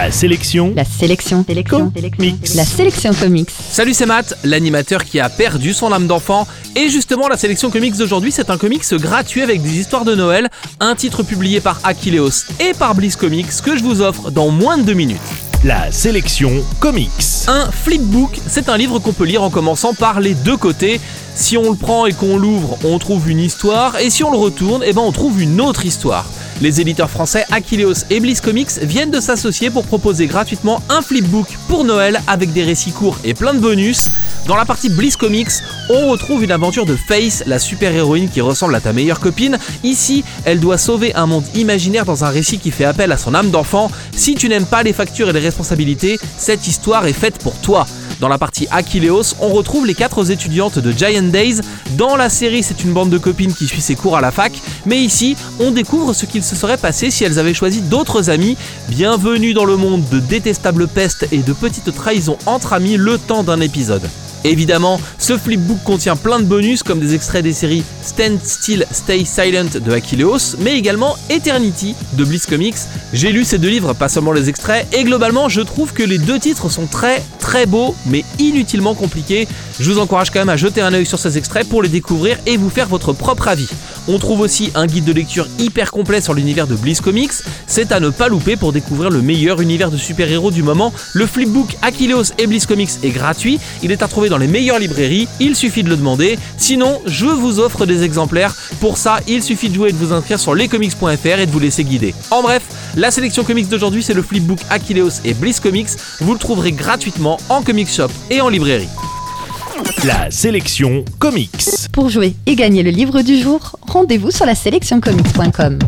La sélection. La sélection. Sélection. Mix. La sélection comics. Salut, c'est Matt, l'animateur qui a perdu son âme d'enfant. Et justement, la sélection comics d'aujourd'hui, c'est un comics gratuit avec des histoires de Noël, un titre publié par Achilleos et par Bliss Comics que je vous offre dans moins de deux minutes. La sélection comics. Un flipbook, c'est un livre qu'on peut lire en commençant par les deux côtés. Si on le prend et qu'on l'ouvre, on trouve une histoire, et si on le retourne, eh ben on trouve une autre histoire. Les éditeurs français Achilleos et Bliss Comics viennent de s'associer pour proposer gratuitement un flipbook pour Noël avec des récits courts et plein de bonus. Dans la partie Bliss Comics, on retrouve une aventure de Face, la super-héroïne qui ressemble à ta meilleure copine. Ici, elle doit sauver un monde imaginaire dans un récit qui fait appel à son âme d'enfant. Si tu n'aimes pas les factures et les responsabilités, cette histoire est faite pour toi. Dans la partie Achilleos, on retrouve les quatre étudiantes de Giant Days. Dans la série, c'est une bande de copines qui suit ses cours à la fac, mais ici, on découvre ce qu'il se serait passé si elles avaient choisi d'autres amis. Bienvenue dans le monde de détestables pestes et de petites trahisons entre amis le temps d'un épisode. Évidemment, ce flipbook contient plein de bonus comme des extraits des séries Stand Still, Stay Silent de Achilleos, mais également Eternity de Bliss Comics. J'ai lu ces deux livres, pas seulement les extraits, et globalement je trouve que les deux titres sont très très beaux, mais inutilement compliqués. Je vous encourage quand même à jeter un œil sur ces extraits pour les découvrir et vous faire votre propre avis. On trouve aussi un guide de lecture hyper complet sur l'univers de Bliss Comics. C'est à ne pas louper pour découvrir le meilleur univers de super-héros du moment. Le flipbook Achilleos et Bliss Comics est gratuit. Il est à trouver dans les meilleures librairies. Il suffit de le demander. Sinon, je vous offre des exemplaires. Pour ça, il suffit de jouer et de vous inscrire sur lescomics.fr et de vous laisser guider. En bref, la sélection comics d'aujourd'hui, c'est le flipbook Achilleos et Bliss Comics. Vous le trouverez gratuitement en comic shop et en librairie. La sélection comics. Pour jouer et gagner le livre du jour, rendez-vous sur la sélectioncomics.com.